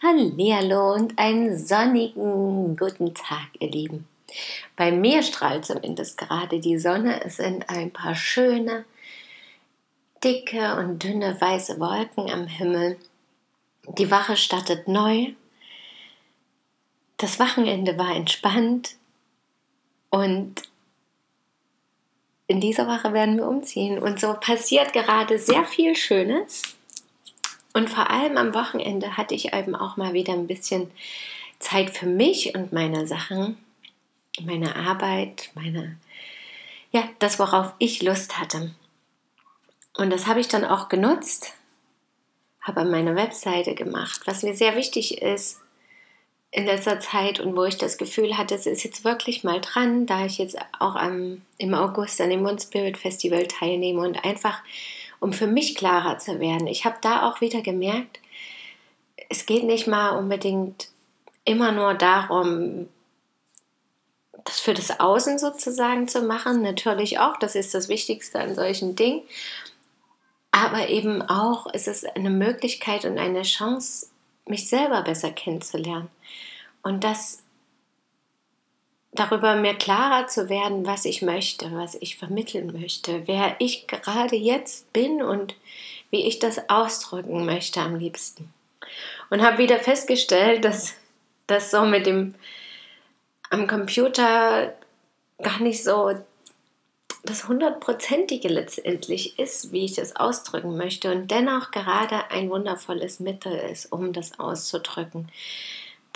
Hallihallo und einen sonnigen guten Tag, ihr Lieben. Bei mir strahlt zumindest gerade die Sonne. Es sind ein paar schöne, dicke und dünne weiße Wolken am Himmel. Die Wache startet neu. Das Wochenende war entspannt und in dieser Woche werden wir umziehen. Und so passiert gerade sehr viel Schönes. Und vor allem am Wochenende hatte ich eben auch mal wieder ein bisschen Zeit für mich und meine Sachen, meine Arbeit, meine, ja, das, worauf ich Lust hatte. Und das habe ich dann auch genutzt, habe meine Webseite gemacht, was mir sehr wichtig ist in letzter Zeit und wo ich das Gefühl hatte, es ist jetzt wirklich mal dran, da ich jetzt auch am, im August an dem Moon Spirit Festival teilnehme und einfach um für mich klarer zu werden. Ich habe da auch wieder gemerkt, es geht nicht mal unbedingt immer nur darum, das für das Außen sozusagen zu machen. Natürlich auch, das ist das Wichtigste an solchen Dingen. Aber eben auch ist es eine Möglichkeit und eine Chance, mich selber besser kennenzulernen. Und das darüber mir klarer zu werden, was ich möchte, was ich vermitteln möchte, wer ich gerade jetzt bin und wie ich das ausdrücken möchte am liebsten. Und habe wieder festgestellt, dass das so mit dem am Computer gar nicht so das hundertprozentige letztendlich ist, wie ich das ausdrücken möchte und dennoch gerade ein wundervolles Mittel ist, um das auszudrücken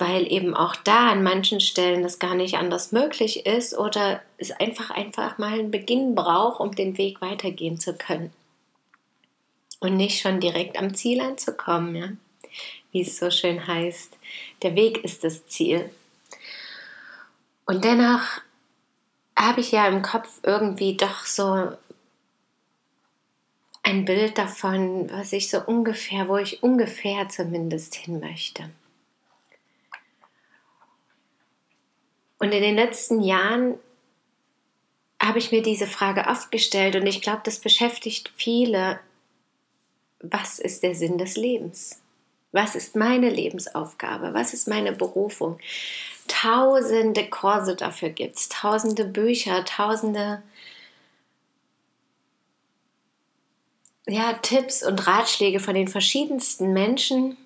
weil eben auch da an manchen Stellen das gar nicht anders möglich ist oder es einfach einfach mal einen Beginn braucht, um den Weg weitergehen zu können. Und nicht schon direkt am Ziel anzukommen, ja? wie es so schön heißt. Der Weg ist das Ziel. Und dennoch habe ich ja im Kopf irgendwie doch so ein Bild davon, was ich so ungefähr, wo ich ungefähr zumindest hin möchte. Und in den letzten Jahren habe ich mir diese Frage oft gestellt und ich glaube, das beschäftigt viele. Was ist der Sinn des Lebens? Was ist meine Lebensaufgabe? Was ist meine Berufung? Tausende Kurse dafür gibt es, tausende Bücher, tausende ja, Tipps und Ratschläge von den verschiedensten Menschen.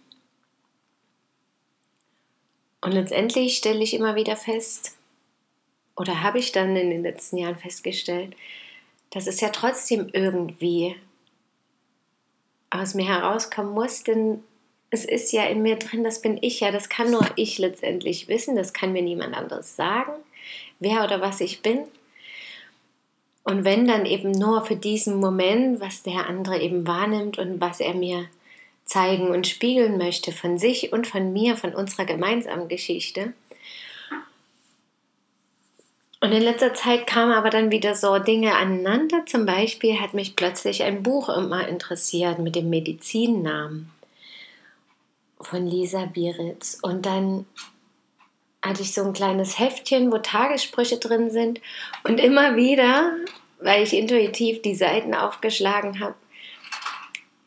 Und letztendlich stelle ich immer wieder fest, oder habe ich dann in den letzten Jahren festgestellt, dass es ja trotzdem irgendwie aus mir herauskommen muss, denn es ist ja in mir drin, das bin ich ja, das kann nur ich letztendlich wissen, das kann mir niemand anderes sagen, wer oder was ich bin. Und wenn dann eben nur für diesen Moment, was der andere eben wahrnimmt und was er mir zeigen und spiegeln möchte von sich und von mir, von unserer gemeinsamen Geschichte. Und in letzter Zeit kamen aber dann wieder so Dinge aneinander. Zum Beispiel hat mich plötzlich ein Buch immer interessiert mit dem Medizinnamen von Lisa Biritz. Und dann hatte ich so ein kleines Heftchen, wo Tagessprüche drin sind. Und immer wieder, weil ich intuitiv die Seiten aufgeschlagen habe,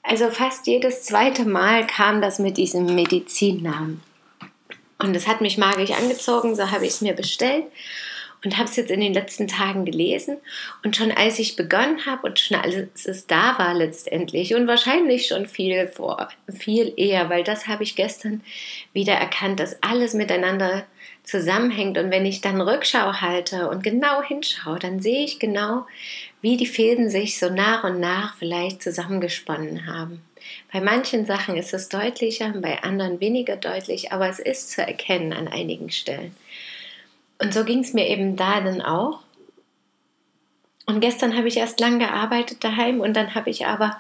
also fast jedes zweite Mal kam das mit diesem Medizinnamen. Und es hat mich magisch angezogen, so habe ich es mir bestellt und habe es jetzt in den letzten Tagen gelesen. Und schon als ich begonnen habe und schon als es da war letztendlich und wahrscheinlich schon viel vor, viel eher, weil das habe ich gestern wieder erkannt, dass alles miteinander zusammenhängt. Und wenn ich dann Rückschau halte und genau hinschaue, dann sehe ich genau, wie die Fäden sich so nach und nach vielleicht zusammengesponnen haben. Bei manchen Sachen ist es deutlicher, bei anderen weniger deutlich, aber es ist zu erkennen an einigen Stellen. Und so ging es mir eben da dann auch. Und gestern habe ich erst lang gearbeitet daheim und dann habe ich aber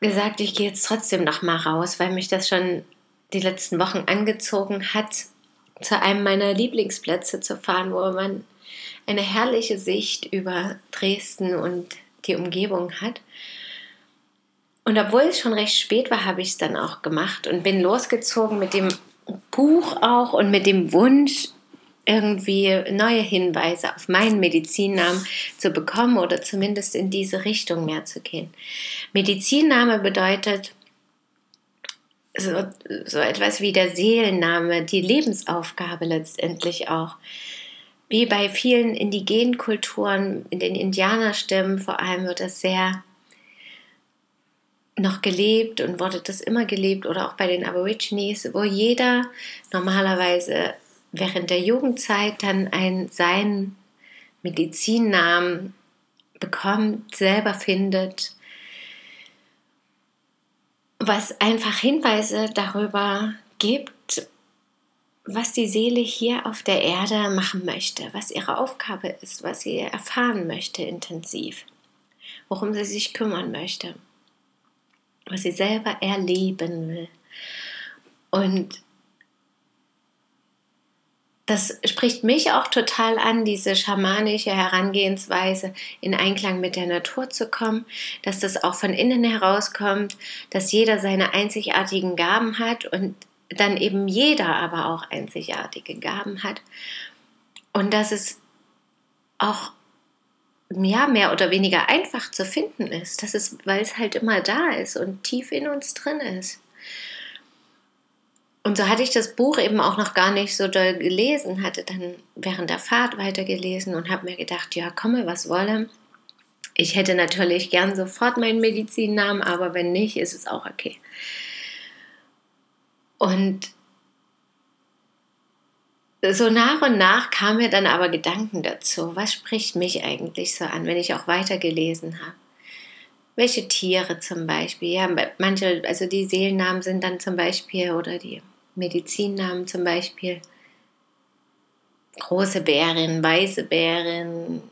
gesagt, ich gehe jetzt trotzdem noch mal raus, weil mich das schon die letzten Wochen angezogen hat, zu einem meiner Lieblingsplätze zu fahren, wo man eine herrliche Sicht über Dresden und die Umgebung hat. Und obwohl es schon recht spät war, habe ich es dann auch gemacht und bin losgezogen mit dem Buch auch und mit dem Wunsch, irgendwie neue Hinweise auf meinen Medizinnamen zu bekommen oder zumindest in diese Richtung mehr zu gehen. Medizinname bedeutet so, so etwas wie der Seelenname, die Lebensaufgabe letztendlich auch. Wie bei vielen indigenen Kulturen, in den Indianerstämmen vor allem wird das sehr noch gelebt und wurde das immer gelebt oder auch bei den Aborigines, wo jeder normalerweise während der Jugendzeit dann ein, seinen Medizinnamen bekommt, selber findet, was einfach Hinweise darüber gibt, was die Seele hier auf der Erde machen möchte, was ihre Aufgabe ist, was sie erfahren möchte intensiv, worum sie sich kümmern möchte, was sie selber erleben will. Und das spricht mich auch total an, diese schamanische Herangehensweise in Einklang mit der Natur zu kommen, dass das auch von innen herauskommt, dass jeder seine einzigartigen Gaben hat und dann eben jeder aber auch einzigartige Gaben hat und dass es auch ja, mehr oder weniger einfach zu finden ist, das ist, weil es halt immer da ist und tief in uns drin ist. Und so hatte ich das Buch eben auch noch gar nicht so doll gelesen, hatte dann während der Fahrt weitergelesen und habe mir gedacht, ja, komme, was wolle. Ich hätte natürlich gern sofort meinen Medizinnamen, aber wenn nicht, ist es auch okay. Und so nach und nach kamen mir dann aber Gedanken dazu. Was spricht mich eigentlich so an, wenn ich auch weitergelesen habe? Welche Tiere zum Beispiel? Ja, manche, also die Seelennamen sind dann zum Beispiel oder die Medizinnamen zum Beispiel große Bärin, weiße Bärin,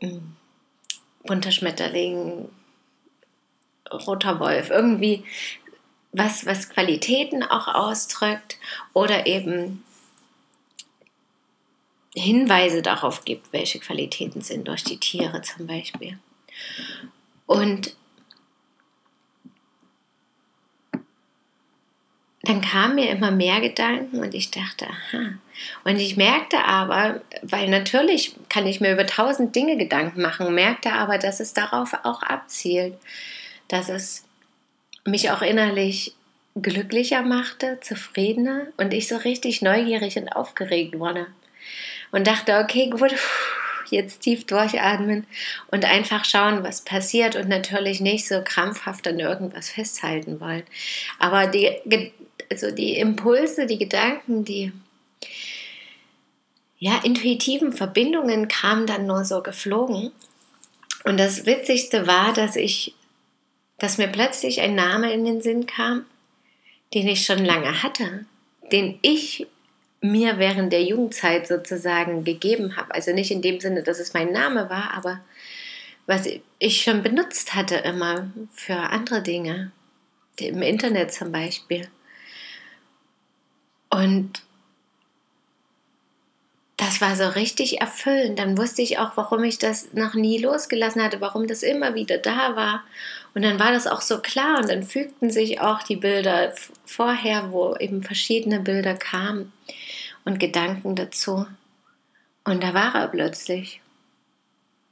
hm, bunter Schmetterling, roter Wolf, irgendwie was, was Qualitäten auch ausdrückt oder eben Hinweise darauf gibt, welche Qualitäten sind durch die Tiere zum Beispiel. Und dann kamen mir immer mehr Gedanken und ich dachte, aha. Und ich merkte aber, weil natürlich kann ich mir über tausend Dinge Gedanken machen, merkte aber, dass es darauf auch abzielt, dass es mich auch innerlich glücklicher machte, zufriedener und ich so richtig neugierig und aufgeregt wurde. Und dachte, okay, gut, jetzt tief durchatmen und einfach schauen, was passiert und natürlich nicht so krampfhaft an irgendwas festhalten wollen. Aber die, also die Impulse, die Gedanken, die ja, intuitiven Verbindungen kamen dann nur so geflogen. Und das Witzigste war, dass ich, dass mir plötzlich ein Name in den Sinn kam, den ich schon lange hatte, den ich mir während der Jugendzeit sozusagen gegeben habe. Also nicht in dem Sinne, dass es mein Name war, aber was ich schon benutzt hatte immer für andere Dinge, im Internet zum Beispiel. Und das war so richtig erfüllend. Dann wusste ich auch, warum ich das noch nie losgelassen hatte, warum das immer wieder da war. Und dann war das auch so klar und dann fügten sich auch die Bilder vorher, wo eben verschiedene Bilder kamen und Gedanken dazu. Und da war er plötzlich.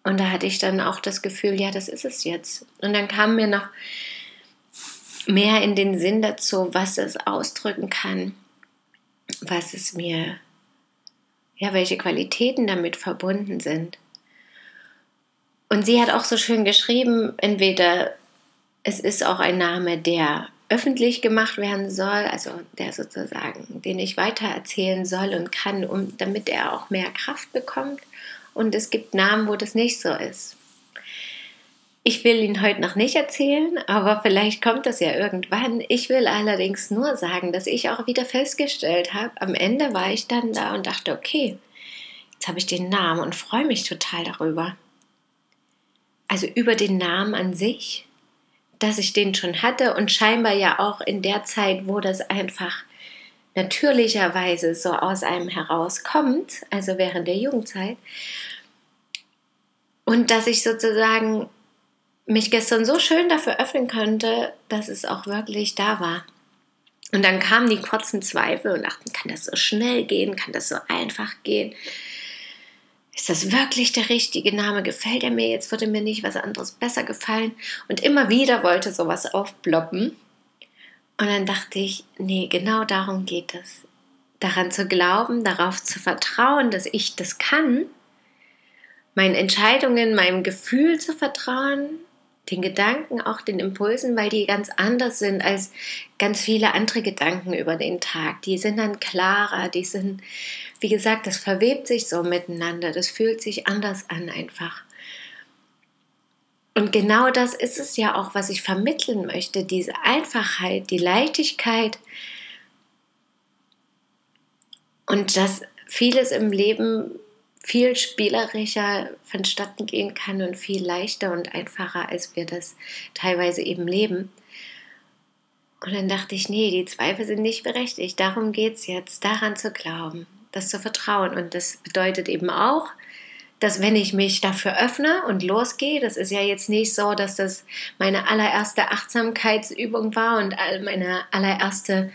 Und da hatte ich dann auch das Gefühl, ja, das ist es jetzt. Und dann kam mir noch mehr in den Sinn dazu, was es ausdrücken kann, was es mir, ja, welche Qualitäten damit verbunden sind. Und sie hat auch so schön geschrieben, entweder es ist auch ein Name, der öffentlich gemacht werden soll, also der sozusagen, den ich weitererzählen soll und kann, um, damit er auch mehr Kraft bekommt. Und es gibt Namen, wo das nicht so ist. Ich will ihn heute noch nicht erzählen, aber vielleicht kommt das ja irgendwann. Ich will allerdings nur sagen, dass ich auch wieder festgestellt habe, am Ende war ich dann da und dachte, okay, jetzt habe ich den Namen und freue mich total darüber. Also über den Namen an sich, dass ich den schon hatte und scheinbar ja auch in der Zeit, wo das einfach natürlicherweise so aus einem herauskommt, also während der Jugendzeit. Und dass ich sozusagen mich gestern so schön dafür öffnen konnte, dass es auch wirklich da war. Und dann kamen die kurzen Zweifel und dachten, kann das so schnell gehen? Kann das so einfach gehen? Ist das wirklich der richtige Name? Gefällt er mir? Jetzt würde mir nicht was anderes besser gefallen. Und immer wieder wollte sowas aufploppen. Und dann dachte ich, nee, genau darum geht es. Daran zu glauben, darauf zu vertrauen, dass ich das kann, meinen Entscheidungen, meinem Gefühl zu vertrauen, den Gedanken, auch den Impulsen, weil die ganz anders sind als ganz viele andere Gedanken über den Tag. Die sind dann klarer, die sind, wie gesagt, das verwebt sich so miteinander, das fühlt sich anders an einfach. Und genau das ist es ja auch, was ich vermitteln möchte, diese Einfachheit, die Leichtigkeit und dass vieles im Leben viel spielerischer vonstatten gehen kann und viel leichter und einfacher, als wir das teilweise eben leben. Und dann dachte ich, nee, die Zweifel sind nicht berechtigt. Darum geht es jetzt, daran zu glauben, das zu vertrauen. Und das bedeutet eben auch, dass wenn ich mich dafür öffne und losgehe, das ist ja jetzt nicht so, dass das meine allererste Achtsamkeitsübung war und meine allererste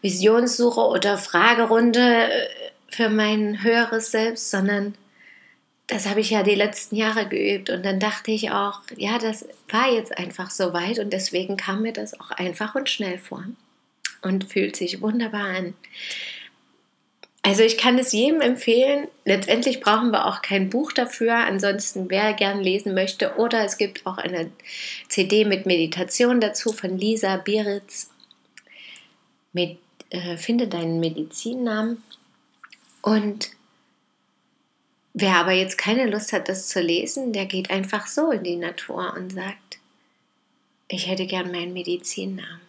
Visionssuche oder Fragerunde für mein höheres Selbst, sondern das habe ich ja die letzten Jahre geübt und dann dachte ich auch, ja, das war jetzt einfach so weit und deswegen kam mir das auch einfach und schnell vor und fühlt sich wunderbar an. Also ich kann es jedem empfehlen. Letztendlich brauchen wir auch kein Buch dafür. Ansonsten, wer gern lesen möchte, oder es gibt auch eine CD mit Meditation dazu von Lisa Biritz. Mit, äh, finde deinen Medizinnamen. Und wer aber jetzt keine Lust hat, das zu lesen, der geht einfach so in die Natur und sagt, ich hätte gern meinen Medizinnamen.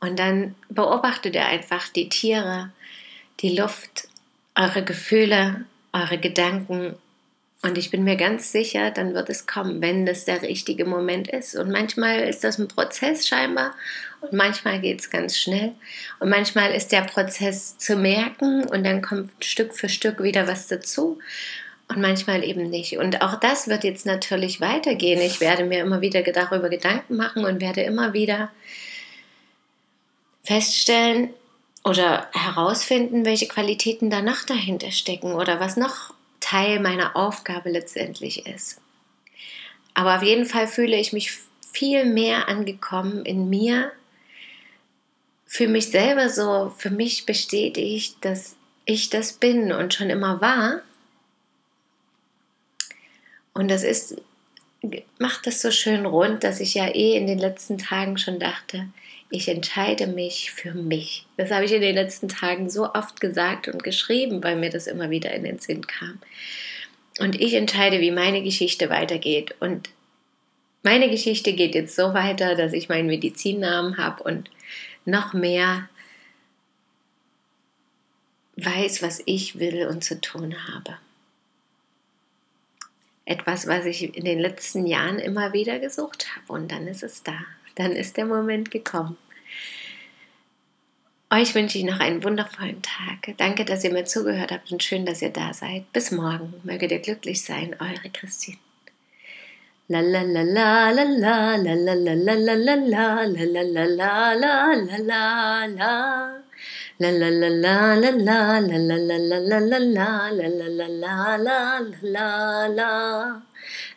Und dann beobachtet er einfach die Tiere, die Luft, eure Gefühle, eure Gedanken und ich bin mir ganz sicher, dann wird es kommen, wenn das der richtige Moment ist. Und manchmal ist das ein Prozess scheinbar und manchmal geht es ganz schnell. Und manchmal ist der Prozess zu merken und dann kommt Stück für Stück wieder was dazu und manchmal eben nicht. Und auch das wird jetzt natürlich weitergehen. Ich werde mir immer wieder darüber Gedanken machen und werde immer wieder feststellen oder herausfinden, welche Qualitäten danach dahinter stecken oder was noch Teil meiner Aufgabe letztendlich ist. Aber auf jeden Fall fühle ich mich viel mehr angekommen in mir, für mich selber so, für mich bestätigt, dass ich das bin und schon immer war. Und das ist, macht das so schön rund, dass ich ja eh in den letzten Tagen schon dachte, ich entscheide mich für mich. Das habe ich in den letzten Tagen so oft gesagt und geschrieben, weil mir das immer wieder in den Sinn kam. Und ich entscheide, wie meine Geschichte weitergeht. Und meine Geschichte geht jetzt so weiter, dass ich meinen Medizinnamen habe und noch mehr weiß, was ich will und zu tun habe. Etwas, was ich in den letzten Jahren immer wieder gesucht habe. Und dann ist es da dann ist der Moment gekommen. Euch wünsche ich noch einen wundervollen Tag. Danke, dass ihr mir zugehört habt und schön, dass ihr da seid. Bis morgen. Möget ihr glücklich sein, eure Christine.